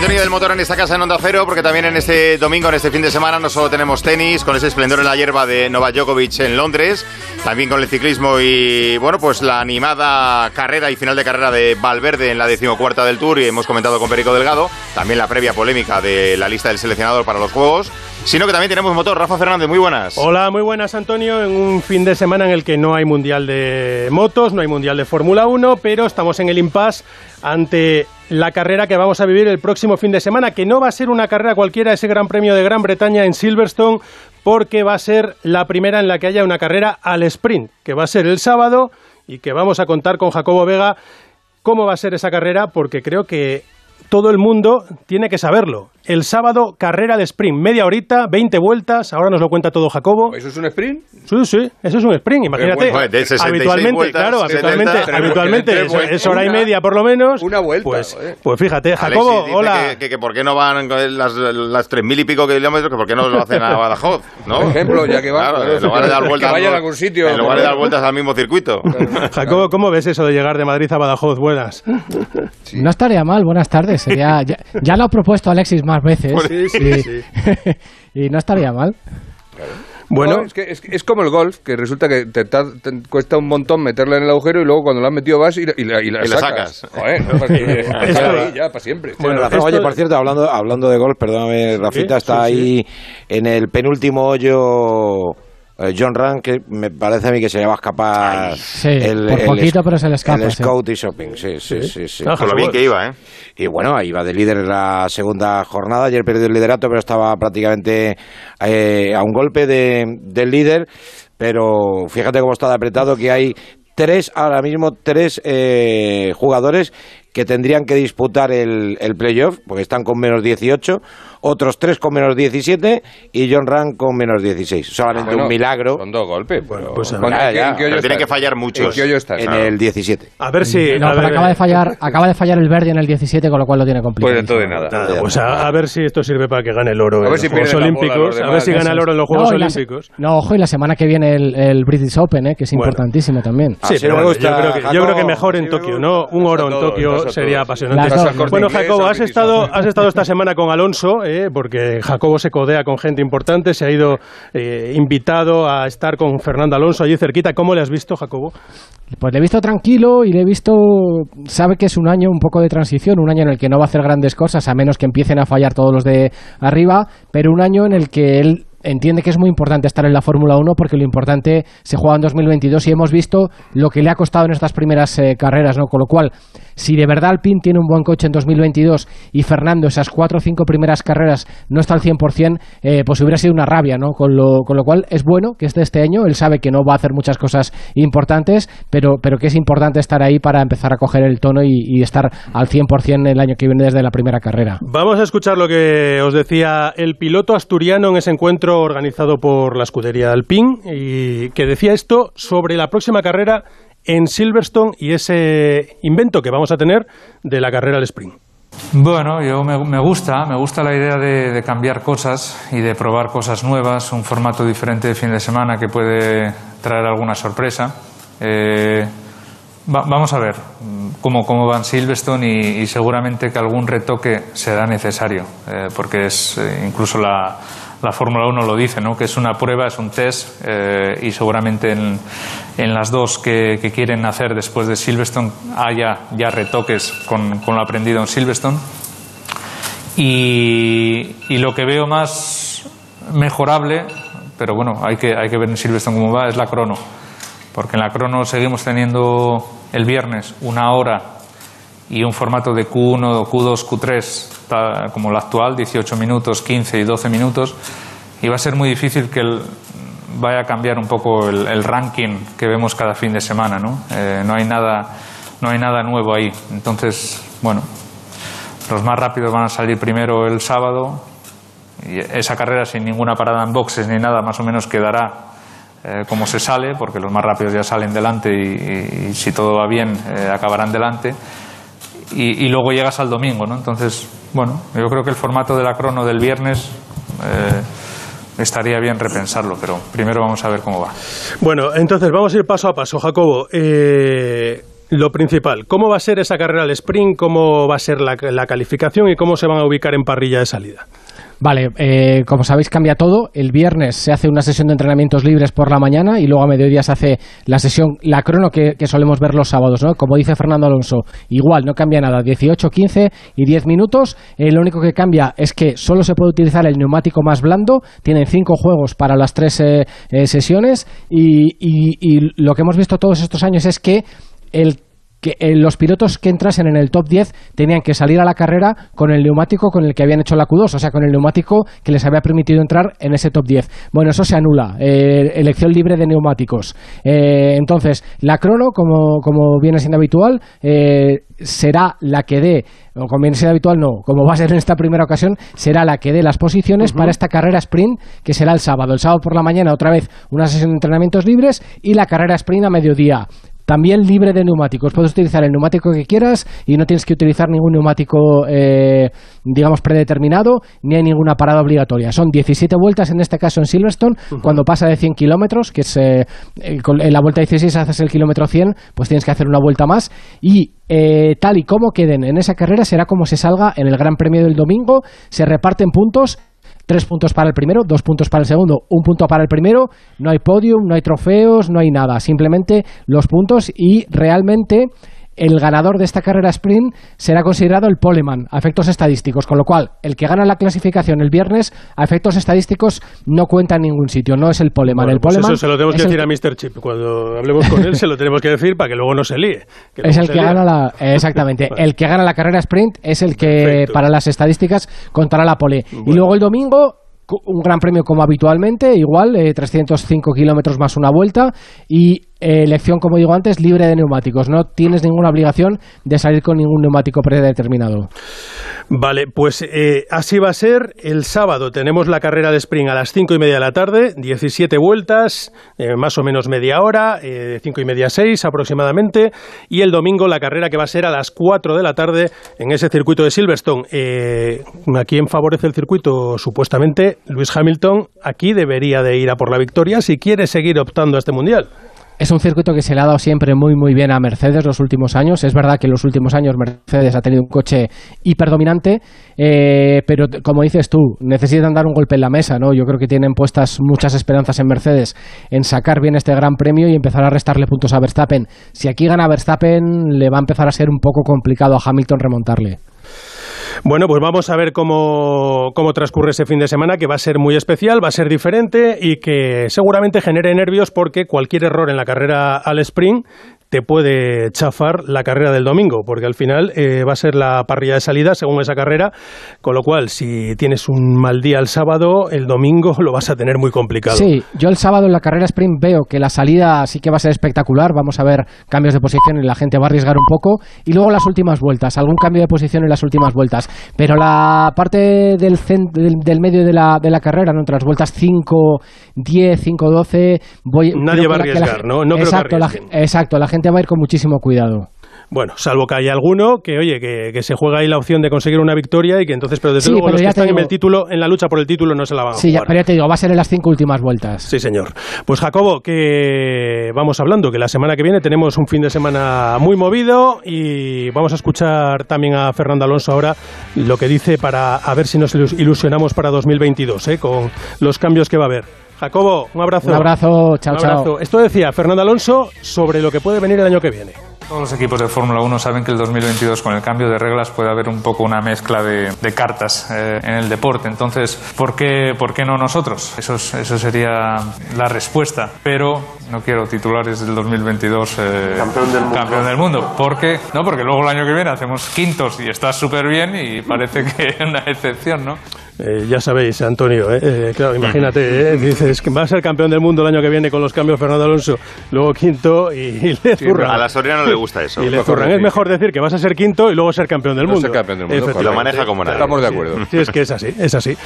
Sintonía del motor en esta casa en Onda Cero, porque también en este domingo, en este fin de semana, no solo tenemos tenis, con ese esplendor en la hierba de Novak Djokovic en Londres, también con el ciclismo y, bueno, pues la animada carrera y final de carrera de Valverde en la decimocuarta del Tour, y hemos comentado con Perico Delgado, también la previa polémica de la lista del seleccionador para los Juegos, sino que también tenemos motor. Rafa Fernández, muy buenas. Hola, muy buenas, Antonio, en un fin de semana en el que no hay Mundial de Motos, no hay Mundial de Fórmula 1, pero estamos en el impasse ante la carrera que vamos a vivir el próximo fin de semana, que no va a ser una carrera cualquiera, ese Gran Premio de Gran Bretaña en Silverstone, porque va a ser la primera en la que haya una carrera al sprint, que va a ser el sábado y que vamos a contar con Jacobo Vega cómo va a ser esa carrera, porque creo que todo el mundo tiene que saberlo. El sábado, carrera de sprint, media horita, 20 vueltas, ahora nos lo cuenta todo Jacobo. ¿Eso es un sprint? Sí, sí, eso es un sprint, imagínate. Bueno, de 66 habitualmente, vueltas, claro, 70, habitualmente, habitualmente es, es hora y vueltas, media por lo menos. una vuelta, Pues, joder. pues fíjate, Alexis Jacobo, dice hola. Que, que, que por qué no van con las, las tres mil y pico kilómetros, que por qué no lo hacen a Badajoz, ¿no? Por ejemplo, ya que va- Claro, en lugar de dar vueltas, a algún sitio, En lugar de dar vueltas al mismo circuito. Jacobo, ¿cómo ves eso de llegar de Madrid a Badajoz? Buenas. No estaría mal, buenas tardes. Sería, ya, ya lo ha propuesto Alexis más veces. Sí, sí, y, sí. y no estaría mal. Bueno, No, es, que, es, es como el golf, que resulta que te, ta- te cuesta un montón meterla en el agujero y luego cuando la has metido vas y, la- y la, y la Y la sacas. sacas. Joder, no, ahí ya para siempre. Bueno, esto- Oye, por cierto, hablando, hablando de golf, perdóname, Rafita, está sí, ahí en el penúltimo hoyo John Rand, que me parece a mí que se le va a escapar Sí, por poquito, pero se le escapa, El sí. Scout y Shopping, sí, sí, sí. sí. Con lo bien que iba, ¿eh? Y bueno, ahí va de líder en la segunda jornada. Ayer perdió el liderato, pero estaba prácticamente eh, a un golpe de, del líder. Pero fíjate cómo está de apretado que hay tres, ahora mismo, tres eh, jugadores que tendrían que disputar el, el playoff, porque están con menos 18, otros tres con menos 17 y John Rand con menos 16. Solamente Bueno, un milagro Son dos golpes. pero- pues, ¿Cuándo- ya, ya. Pero tienen que fallar muchos. ¿En qué hoyo estás? en el 17. a ver si... No, a pero ver, acaba de fallar, acaba de fallar el Verdi en el 17, con lo cual lo tiene complicado. Pues de todo de nada. Nada, pues a, a ver si esto sirve para que gane el oro A en ver los Juegos Olímpicos. a ver si gana el oro en los Juegos No, la Olímpicos. no, ojo, y la semana que viene el, el British Open, eh, que es Bueno. importantísimo también. Ah, Sí, pero me bueno, gusta, yo, creo que, yo Jacobo. creo que mejor en Tokio. ¿no? Un oro en Tokio sería apasionante. Bueno, Jacobo, has estado, has estado esta semana con Alonso, eh, porque Jacobo se codea con gente importante, se ha ido eh, invitado a estar con Fernando Alonso allí cerquita. ¿Cómo le has visto, Jacobo? Pues le he visto tranquilo y le he visto, sabe que es un año un poco de transición, un año en el que no va a hacer grandes cosas, a menos que empiecen a fallar todos los de arriba, pero un año en el que él entiende que es muy importante estar en la Fórmula 1 porque lo importante se juega en 2022 y hemos visto lo que le ha costado en estas primeras eh, carreras, ¿no? Con lo cual, si de verdad Alpine tiene un buen coche en 2022 y Fernando esas cuatro o cinco primeras carreras no está al 100%, eh, pues hubiera sido una rabia, ¿no? Con lo, con lo cual es bueno que esté este año, él sabe que no va a hacer muchas cosas importantes, pero, pero que es importante estar ahí para empezar a coger el tono y, estar al 100% el año que viene desde la primera carrera. Vamos a escuchar lo que os decía el piloto asturiano en ese encuentro organizado por la escudería Alpine y que decía esto sobre la próxima carrera en Silverstone y ese invento que vamos a tener de la carrera al sprint. Bueno, yo me, gusta, me gusta la idea de, cambiar cosas y de probar cosas nuevas, un formato diferente de fin de semana que puede traer alguna sorpresa. Eh, va- vamos a ver cómo, cómo va en Silverstone y, y seguramente que algún retoque será necesario, eh, porque es eh, incluso la, la Fórmula 1 lo dice, ¿no? que es una prueba, es un test eh, y seguramente en, las dos que, quieren hacer después de Silverstone haya ya retoques con, lo aprendido en Silverstone. Y, y lo que veo más mejorable, pero bueno, hay que, hay que ver en Silverstone cómo va, es la crono. Porque en la crono seguimos teniendo el viernes una hora y un formato de Q1, Q2, Q3, como el actual, 18 minutos, 15 y 12 minutos. Y va a ser muy difícil que el- vaya a cambiar un poco el, ranking que vemos cada fin de semana. ¿no? Eh, no, hay nada, no hay nada nuevo ahí. Entonces, bueno, los más rápidos van a salir primero el sábado y esa carrera sin ninguna parada en boxes ni nada más o menos quedará eh, como se sale, porque los más rápidos ya salen delante y si todo va bien eh, acabarán delante. Y, y luego llegas al domingo, ¿no? Entonces, bueno, yo creo que el formato de la crono del viernes eh, estaría bien repensarlo, pero primero vamos a ver cómo va. Bueno, entonces vamos a ir paso a paso, Jacobo. Eh, lo principal, ¿cómo va a ser esa carrera al sprint? ¿Cómo va a ser la, la calificación y cómo se van a ubicar en parrilla de salida? Vale, eh, como sabéis cambia todo. El viernes se hace una sesión de entrenamientos libres por la mañana y luego a mediodía se hace la sesión, la crono que, solemos ver los sábados, ¿no? Como dice Fernando Alonso, igual, no cambia nada, 18, 15 y 10 minutos. Eh, lo único que cambia es que solo se puede utilizar el neumático más blando. Tienen cinco juegos para las tres eh, eh, sesiones y lo que hemos visto todos estos años es que el que eh, los pilotos que entrasen en el top 10 tenían que salir a la carrera con el neumático con el que habían hecho la Q2, o sea, con el neumático que les había permitido entrar en ese top 10. Bueno, eso se anula, eh, elección libre de neumáticos. Eh, entonces, la crono, como, como viene siendo habitual, eh, será la que dé, o como viene siendo habitual, no, como va a ser en esta primera ocasión, será la que dé las posiciones para esta carrera sprint, que será el sábado. El sábado por la mañana, otra vez, una sesión de entrenamientos libres y la carrera sprint a mediodía. También libre de neumáticos. Puedes utilizar el neumático que quieras y no tienes que utilizar ningún neumático, eh, digamos, predeterminado, ni hay ninguna parada obligatoria. Son 17 vueltas, en este caso en Silverstone, cuando pasa de 100 kilómetros, que es eh, en la vuelta 16 haces el kilómetro 100, pues tienes que hacer una vuelta más. Y eh, tal y como queden en esa carrera, será como se salga en el Gran Premio del domingo. Se reparten puntos Tres puntos para el primero, dos puntos para el segundo, un punto para el primero. No hay podium, no hay trofeos, no hay nada. Simplemente los puntos y realmente el ganador de esta carrera sprint será considerado el poleman a efectos estadísticos. Con lo cual, el que gana la clasificación el viernes a efectos estadísticos no cuenta en ningún sitio. No es el poleman. Bueno, el pues poleman eso se lo tenemos que el decir a Mr. Chip. Cuando hablemos con él, se lo tenemos que decir para que luego no se líe. Que es el que gana la exactamente Vale. el que gana la carrera sprint es el que Perfecto. para las estadísticas contará la pole y luego el domingo un gran premio como habitualmente igual eh, 305 kilómetros más una vuelta y eh, elección como digo antes libre de neumáticos no tienes ninguna obligación de salir con ningún neumático predeterminado Vale, pues eh, así va a ser. El sábado tenemos la carrera de sprint a las cinco y media de la tarde, 17 vueltas, eh, más o menos media hora, eh, cinco y media a seis aproximadamente. Y el domingo la carrera que va a ser a las 4 de la tarde en ese circuito de Silverstone. Eh, ¿A quién favorece el circuito? Supuestamente Luis Hamilton aquí debería de ir a por la victoria si quiere seguir optando a este mundial. Es un circuito que se le ha dado siempre muy muy bien a Mercedes los últimos años. Es verdad que en los últimos años Mercedes ha tenido un coche hiperdominante, eh, pero como dices tú, necesitan dar un golpe en la mesa, ¿no? Yo creo que tienen puestas muchas esperanzas en Mercedes en sacar bien este gran premio y empezar a restarle puntos a Verstappen. Si aquí gana Verstappen, le va a empezar a ser un poco complicado a Hamilton remontarle. Bueno, pues vamos a ver cómo, cómo transcurre ese fin de semana, que va a ser muy especial, va a ser diferente y que seguramente genere nervios porque cualquier error en la carrera al sprint te puede chafar la carrera del domingo, porque al final eh, va a ser la parrilla de salida según esa carrera, con lo cual si tienes un mal día el sábado, el domingo lo vas a tener muy complicado. Sí, yo el sábado en la carrera sprint veo que la salida sí que va a ser espectacular, vamos a ver cambios de posición y la gente va a arriesgar un poco, y luego las últimas vueltas, algún cambio de posición en las últimas vueltas, pero la parte del, del, del medio de la, de la carrera, ¿no? entre las vueltas 5, 10, 5, 12, voy, Nadie va a que la- que la arriesgar, gen- ¿no? No creo que exacto, la, arriesguen. exacto, la gente va a ir con muchísimo cuidado. Bueno, salvo que haya alguno que, oye, que, que se juega ahí la opción de conseguir una victoria y que entonces, pero desde Sí, luego pero los que están en el título, en la lucha por el título no se la van a Sí, jugar. pero ya te digo, va a ser en las cinco últimas vueltas. Sí, señor. Pues Jacobo, que vamos hablando, que la semana que viene tenemos un fin de semana muy movido y vamos a escuchar también a Fernando Alonso ahora lo que dice para a ver si nos ilus- ilusionamos para 2022, ¿eh? con los cambios que va a haber. Jacobo, un abrazo. Un abrazo, chao, Un chao. abrazo. Esto decía Fernando Alonso sobre lo que puede venir el año que viene. Todos los equipos de Fórmula 1 saben que el 2022 con el cambio de reglas puede haber un poco una mezcla de, de cartas eh, en el deporte. Entonces, ¿por qué, ¿por qué no nosotros? Eso, es- eso sería la respuesta. Pero no quiero titulares del 2022 eh, campeón del mundo. ¿Por qué? No, porque luego el año que viene hacemos quintos y está súper bien y parece que es una excepción, ¿no? Eh, ya sabéis, Antonio, ¿eh? Eh, claro, imagínate, ¿eh? dices que va a ser campeón del mundo el año que viene con los cambios Fernando Alonso, luego quinto y, y le zurran. A la Soria no le gusta eso. Y le zurran. Es mejor decir que vas a ser quinto y luego ser campeón del No mundo. ser campeón del mundo, Efectivamente. Y lo maneja como nadie. Estamos de acuerdo. Sí, es que es así, es así.